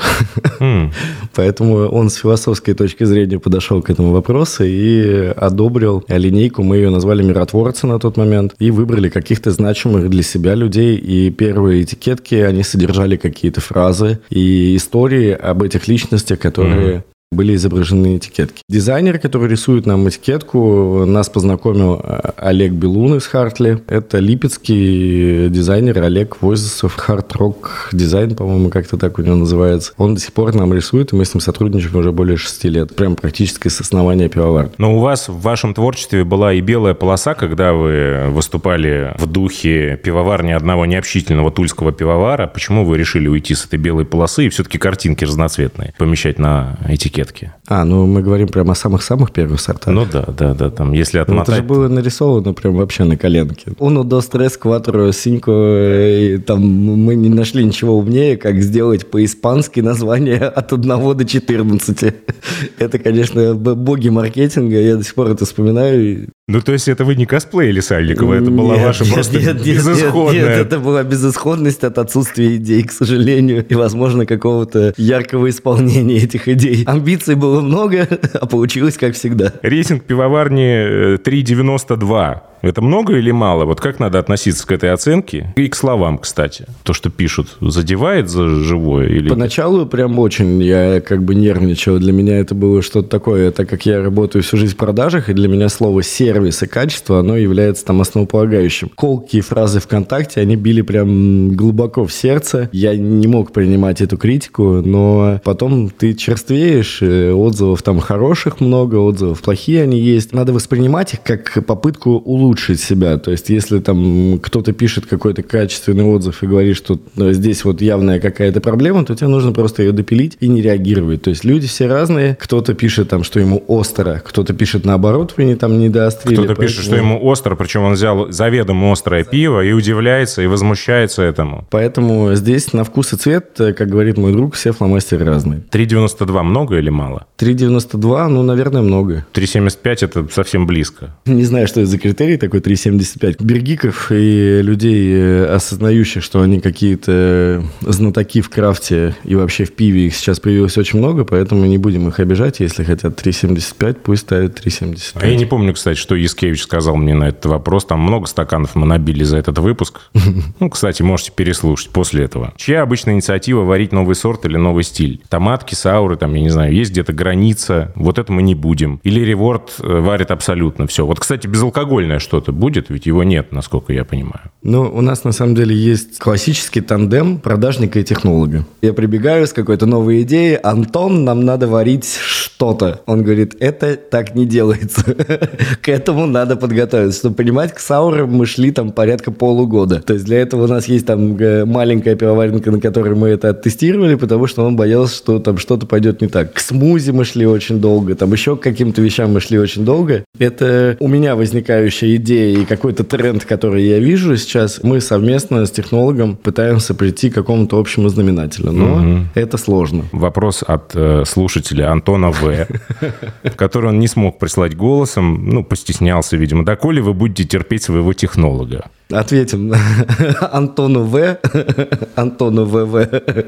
Mm. [LAUGHS] Поэтому он с философской точки зрения подошел к этому вопросы и одобрил линейку. Мы ее назвали «Миротворцы» на тот момент и выбрали каких-то значимых для себя людей. И первые этикетки, они содержали какие-то фразы и истории об этих личностях, которые были изображены этикетки. Дизайнер, который рисует нам этикетку, нас познакомил э, Олег Белун из Хартли. Это липецкий дизайнер Олег Возисов. Хард-рок дизайн, по-моему, как-то так у него называется. Он до сих пор нам рисует, и мы с ним сотрудничаем уже более шести лет. Прям практически с основания пивовар. Но у вас в вашем творчестве была и белая полоса, когда вы выступали в духе пивоварни одного необщительного тульского пивовара. Почему вы решили уйти с этой белой полосы и все-таки картинки разноцветные помещать на этикетку? Клетки. А, ну мы говорим прямо о самых-самых первых сортах. Ну да, да, да, там, если отмотать... Ну, это же было нарисовано прям вообще на коленке. Uno, dos, tres, cuatro, cinco, и там мы не нашли ничего умнее, как сделать по-испански название от 1 до 14. [LAUGHS] Это, конечно, боги маркетинга, я до сих пор это вспоминаю. Ну, то есть это вы не косплеили Сальникова, это была нет, ваша нет, просто нет, безысходная... Нет, нет, это была безысходность от отсутствия идей, к сожалению, и, возможно, какого-то яркого исполнения этих идей. Амбиций было много, [LAUGHS] а получилось как всегда. Рейтинг пивоварни 3,92 это много или мало? Вот как надо относиться к этой оценке? И к словам, кстати. То, что пишут, задевает за живое? Или... Поначалу прям очень я как бы нервничал. Для меня это было что-то такое, так как я работаю всю жизнь в продажах, и для меня слово «сервис» и «качество», оно является там основополагающим. Колкие фразы ВКонтакте, они били прям глубоко в сердце. Я не мог принимать эту критику, но потом ты черствеешь, э, отзывов там хороших много, отзывов плохие они есть. Надо воспринимать их как попытку улучшить улучшить себя. То есть, если там кто-то пишет какой-то качественный отзыв и говорит, что ну, здесь вот явная какая-то проблема, то тебе нужно просто ее допилить и не реагировать. То есть, люди все разные. Кто-то пишет там, что ему остро, кто-то пишет наоборот, вы не там не доострили. Кто-то поэтому... пишет, что ему остро, причем он взял заведомо острое пиво и удивляется, и возмущается этому. Поэтому здесь на вкус и цвет, как говорит мой друг, все фломастеры разные. 3,92 много или мало? 3,92, ну, наверное, много. 3,75 это совсем близко. Не знаю, что это за критерий такой 3,75. Бергиков и людей, э, осознающих, что они какие-то знатоки в крафте и вообще в пиве, их сейчас появилось очень много, поэтому не будем их обижать. Если хотят 3,75, пусть ставят 3,75. А я не помню, кстати, что Яскевич сказал мне на этот вопрос. Там много стаканов мы набили за этот выпуск. [LAUGHS] Ну, кстати, можете переслушать после этого. Чья обычная инициатива варить новый сорт или новый стиль? Томатки, сауры, там, я не знаю, есть где-то граница, вот это мы не будем. Или реворд э, варит абсолютно все. Вот, кстати, безалкогольное что-то будет, ведь его нет, насколько я понимаю. Ну, у нас на самом деле есть классический тандем продажника и технолога. Я прибегаю с какой-то новой идеей, Антон, нам надо варить что-то. Он говорит, это так не делается. [LAUGHS] К этому надо подготовиться. Чтобы понимать, к саурам мы шли там порядка полугода. То есть для этого у нас есть там э, маленькая пивоваренка, на которой мы это оттестировали, потому что он боялся, что там что-то пойдет не так. К смузи мы шли очень долго, там еще к каким-то вещам мы шли очень долго. Это у меня возникающая идея и какой-то тренд, который я вижу сейчас. Мы совместно с технологом пытаемся прийти к какому-то общему знаменателю. Но угу. это сложно. Вопрос от э, слушателя Антона В., [LAUGHS] который он не смог прислать голосом, ну, постеснялся, видимо. Доколе вы будете терпеть своего технолога? Ответим [LAUGHS] Антону В, [LAUGHS] Антону ВВ,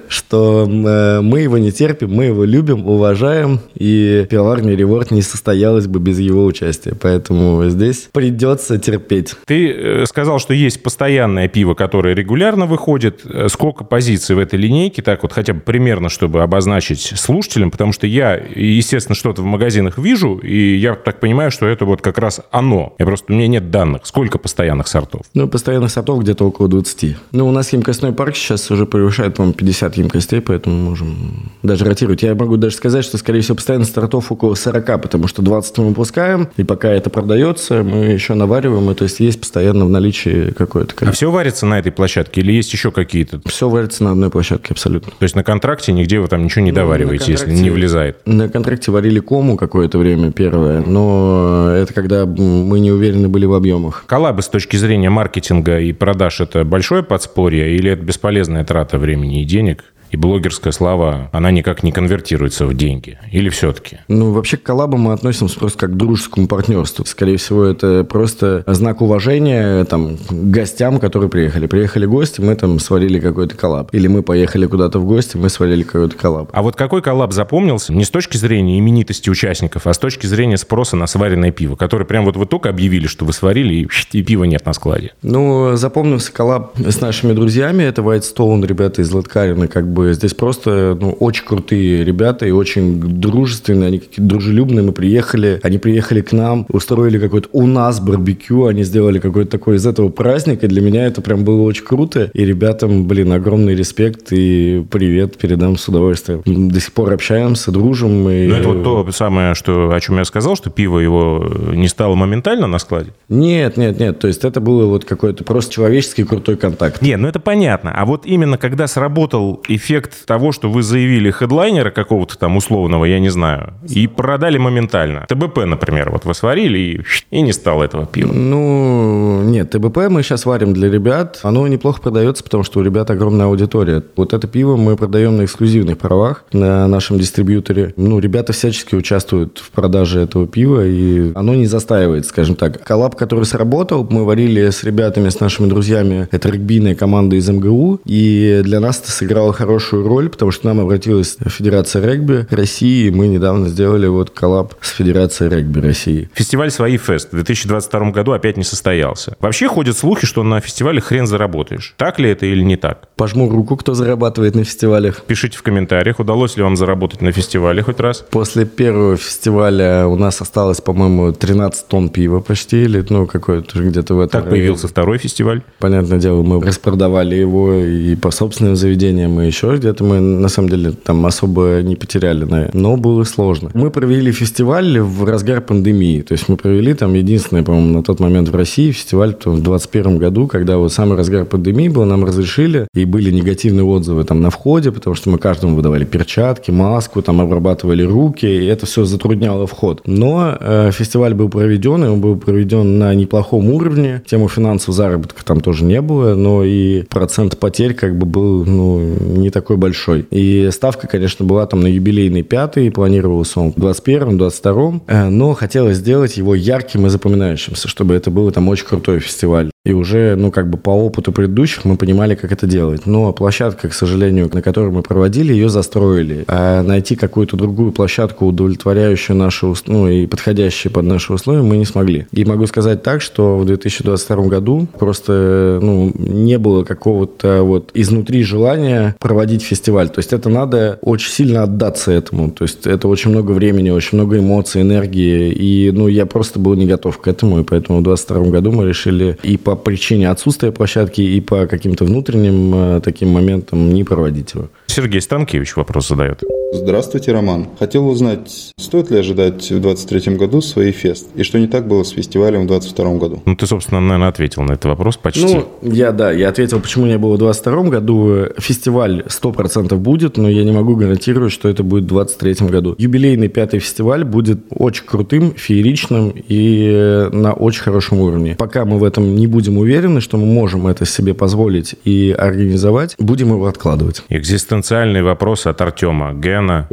что э, мы его не терпим, мы его любим, уважаем, и пивоварня Реворд не состоялась бы без его участия. Поэтому здесь придется терпеть. Ты э, сказал, что есть постоянное пиво, которое регулярно выходит. Э, сколько позиций в этой линейке? Так вот хотя бы примерно, чтобы обозначить слушателям, потому что я, естественно, что-то в магазинах вижу, и я так понимаю, что это вот как раз оно. Я просто, у меня нет данных. Сколько постоянных сортов? Ну, постоянных сортов где-то около 20. Ну, у нас емкостной парк сейчас уже превышает, по-моему, 50 емкостей, поэтому можем даже ротировать. Я могу даже сказать, что, скорее всего, постоянных сортов около 40, потому что 20 мы выпускаем, и пока это продается, мы еще навариваем, и то есть есть постоянно в наличии какое-то количество. А все варится на этой площадке или есть еще какие-то? Все варится на одной площадке, абсолютно. То есть на контракте нигде вы там ничего не ну, довариваете, если не влезает? На контракте варили кому какое-то время первое, но это когда мы не уверены были в объемах. Коллабы с точки зрения маркетинга и продаж – это большое подспорье или это бесполезная трата времени и денег? И блогерская слава, она никак не конвертируется в деньги? Или все-таки? Ну, вообще к коллабам мы относимся просто как к дружескому партнерству. Скорее всего, это просто знак уважения там, к гостям, которые приехали. Приехали гости, мы там сварили какой-то коллаб. Или мы поехали куда-то в гости, мы сварили какой-то коллаб. А вот какой коллаб запомнился не с точки зрения именитости участников, а с точки зрения спроса на сваренное пиво, который прям вот вы только объявили, что вы сварили, и, и пива нет на складе? Ну, запомнился коллаб с нашими друзьями. Это White Stone, ребята из Латкарина, как бы здесь просто ну, очень крутые ребята и очень дружественные, они какие-то дружелюбные. Мы приехали, они приехали к нам, устроили какой-то у нас барбекю, они сделали какой-то такой из этого праздник, и для меня это прям было очень круто. И ребятам, блин, огромный респект и привет передам с удовольствием. До сих пор общаемся, дружим. И... Ну, это вот то самое, что, о чем я сказал, что пиво его не стало моментально на складе? Нет, нет, нет. То есть это было вот какой-то просто человеческий крутой контакт. Нет, ну это понятно. А вот именно когда сработал эффект эффект того, что вы заявили хедлайнера какого-то там условного, я не знаю, и продали моментально. ТБП, например, вот вы сварили и, и не стало этого пива. Ну, нет, ТБП мы сейчас варим для ребят. Оно неплохо продается, потому что у ребят огромная аудитория. Вот это пиво мы продаем на эксклюзивных правах на нашем дистрибьюторе. Ну, ребята всячески участвуют в продаже этого пива, и оно не застаивает, скажем так. Коллаб, который сработал, мы варили с ребятами, с нашими друзьями. Это регбийная команда из МГУ, и для нас это сыграло хорошо хорошую роль, потому что нам обратилась Федерация регби России, и мы недавно сделали вот коллаб с Федерацией регби России. Фестиваль «Свои фест» в 2022 году опять не состоялся. Вообще ходят слухи, что на фестивале хрен заработаешь. Так ли это или не так? Пожму руку, кто зарабатывает на фестивалях. Пишите в комментариях, удалось ли вам заработать на фестивале хоть раз. После первого фестиваля у нас осталось, по-моему, 13 тонн пива почти, или ну какой-то где-то в этом. Так появился второй фестиваль? Понятное дело, мы распродавали его и по собственным заведениям, и еще еще где-то мы, на самом деле, там особо не потеряли. Но было сложно. Мы провели фестиваль в разгар пандемии. То есть мы провели там единственный, по-моему, на тот момент в России фестиваль в 2021 году, когда вот самый разгар пандемии был, нам разрешили, и были негативные отзывы там на входе, потому что мы каждому выдавали перчатки, маску, там обрабатывали руки, и это все затрудняло вход. Но э, фестиваль был проведен, и он был проведен на неплохом уровне. Тему финансового заработка там тоже не было, но и процент потерь как бы был ну, не такой большой. И ставка, конечно, была там на юбилейный пятый, планировался он в 21-м, 22-м, э, но хотелось сделать его ярким и запоминающимся, чтобы это был там очень крутой фестиваль. И уже, ну, как бы по опыту предыдущих мы понимали, как это делать. Но площадка, к сожалению, на которой мы проводили, ее застроили. А найти какую-то другую площадку, удовлетворяющую наши, ну, и подходящую под наши условия, мы не смогли. И могу сказать так, что в 2022 году просто, ну, не было какого-то вот изнутри желания проводить фестиваль. То есть это надо очень сильно отдаться этому. То есть это очень много времени, очень много эмоций, энергии. И, ну, я просто был не готов к этому. И поэтому в 2022 году мы решили и по причине отсутствия площадки, и по каким-то внутренним э, таким моментам не проводить его. Сергей Станкевич вопрос задает. Здравствуйте, Роман. Хотел узнать, стоит ли ожидать в 2023 году свои фест? И что не так было с фестивалем в 2022 году? Ну, ты, собственно, наверное, ответил на этот вопрос почти. Ну, я, да, я ответил, почему не было в 2022 году. Фестиваль 100% будет, но я не могу гарантировать, что это будет в 2023 году. Юбилейный пятый фестиваль будет очень крутым, фееричным и на очень хорошем уровне. Пока мы в этом не будем уверены, что мы можем это себе позволить и организовать, будем его откладывать. Экзистенциальный вопрос от Артема. Гена.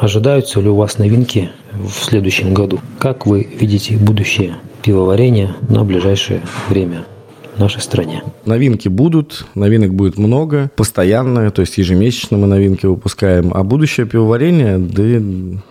Ожидаются ли у вас новинки в следующем году? Как вы видите будущее пивоварения на ближайшее время? В нашей стране. Новинки будут, новинок будет много, постоянно, то есть ежемесячно мы новинки выпускаем. А будущее пивоварение, да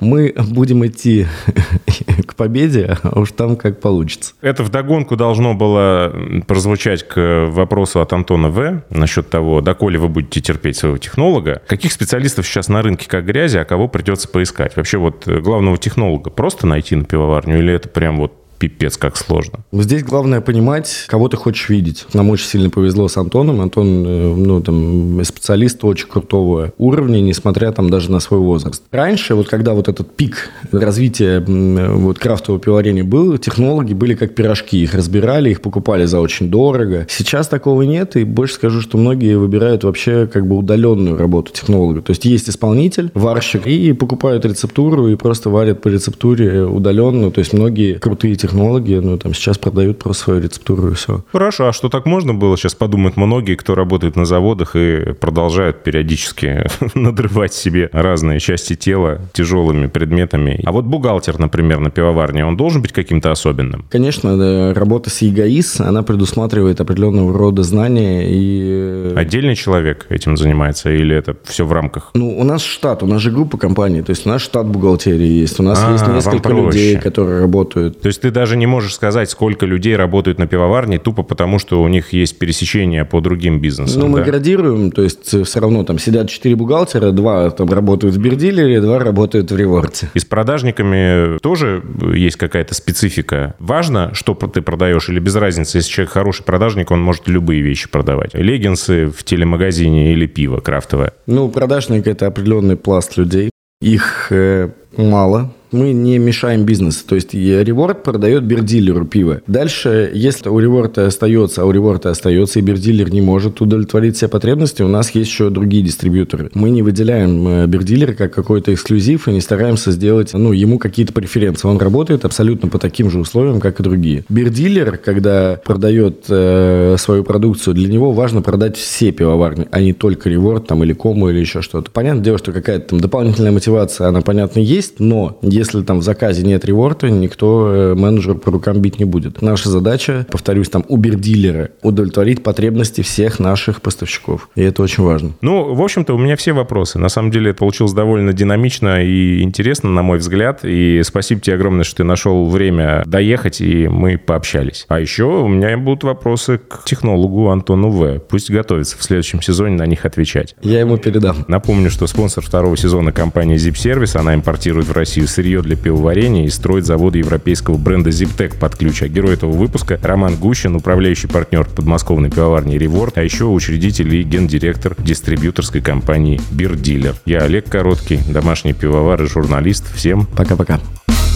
мы будем идти [LAUGHS] к победе, а уж там как получится. Это вдогонку должно было прозвучать к вопросу от Антона В. насчет того, доколе вы будете терпеть своего технолога. Каких специалистов сейчас на рынке как грязи, а кого придется поискать? Вообще вот главного технолога просто найти на пивоварню или это прям вот пипец как сложно. Здесь главное понимать, кого ты хочешь видеть. Нам очень сильно повезло с Антоном. Антон, э, ну, там, специалист очень крутого уровня, несмотря там даже на свой возраст. Раньше, вот когда вот этот пик развития вот крафтового пивоварения был, технологи были как пирожки. Их разбирали, их покупали за очень дорого. Сейчас такого нет, и больше скажу, что многие выбирают вообще как бы удаленную работу технолога. То есть есть исполнитель, варщик, и покупают рецептуру, и просто варят по рецептуре удаленно. То есть многие крутые технологии технологии, ну, там сейчас продают просто свою рецептуру и все. Хорошо, а что так можно было? Сейчас подумают многие, кто работает на заводах и продолжают периодически [LAUGHS] надрывать себе разные части тела тяжелыми предметами. А вот бухгалтер, например, на пивоварне, он должен быть каким-то особенным? Конечно, работа с ЕГАИС, она предусматривает определенного рода знания и... Э, Отдельный человек этим занимается или это все в рамках? Ну, у нас штат, у нас же группа компаний, то есть у нас штат бухгалтерии есть, у нас а, есть несколько людей, которые работают. То есть ты даже не можешь сказать, сколько людей работают на пивоварне, тупо потому, что у них есть пересечение по другим бизнесам. Ну, мы да? градируем, то есть э, все равно там сидят четыре бухгалтера, два там работают в Бердилере, два работают в Реворте. И с продажниками тоже есть какая-то специфика. Важно, что ты продаешь, или без разницы, если человек хороший продажник, он может любые вещи продавать. Леггинсы в телемагазине или пиво крафтовое. Ну, продажник – это определенный пласт людей. Их э, мало, мы не мешаем бизнесу. То есть реворд продает бердилеру пиво. Дальше, если у реворда остается, а у реворда остается, и бердилер не может удовлетворить все потребности, у нас есть еще другие дистрибьюторы. Мы не выделяем э, бердилера как какой-то эксклюзив и не стараемся сделать ну, ему какие-то преференции. Он работает абсолютно по таким же условиям, как и другие. Бердилер, когда продает э, свою продукцию, для него важно продать все пивоварни, а не только реворд там, или кому или еще что-то. Понятное дело, что какая-то там дополнительная мотивация, она, понятно, есть, но если там в заказе нет реворта, никто э, менеджер по рукам бить не будет. Наша задача, повторюсь, там убер-дилера удовлетворить потребности всех наших поставщиков. И это очень важно. Ну, в общем-то, у меня все вопросы. На самом деле, это получилось довольно динамично и интересно, на мой взгляд. И спасибо тебе огромное, что ты нашел время доехать, и мы пообщались. А еще у меня будут вопросы к технологу Антону В. Пусть готовится в следующем сезоне на них отвечать. Я ему передам. Напомню, что спонсор второго сезона компания Zip Service. Она импортирует в Россию сырье сырье для пивоварения и строит заводы европейского бренда Ziptec под ключ. А герой этого выпуска Роман Гущин, управляющий партнер подмосковной пивоварни Реворд, а еще учредитель и гендиректор дистрибьюторской компании Бирдилер. Я Олег Короткий, домашний пивовар и журналист. Всем пока-пока.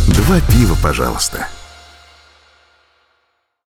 Два пива, пожалуйста.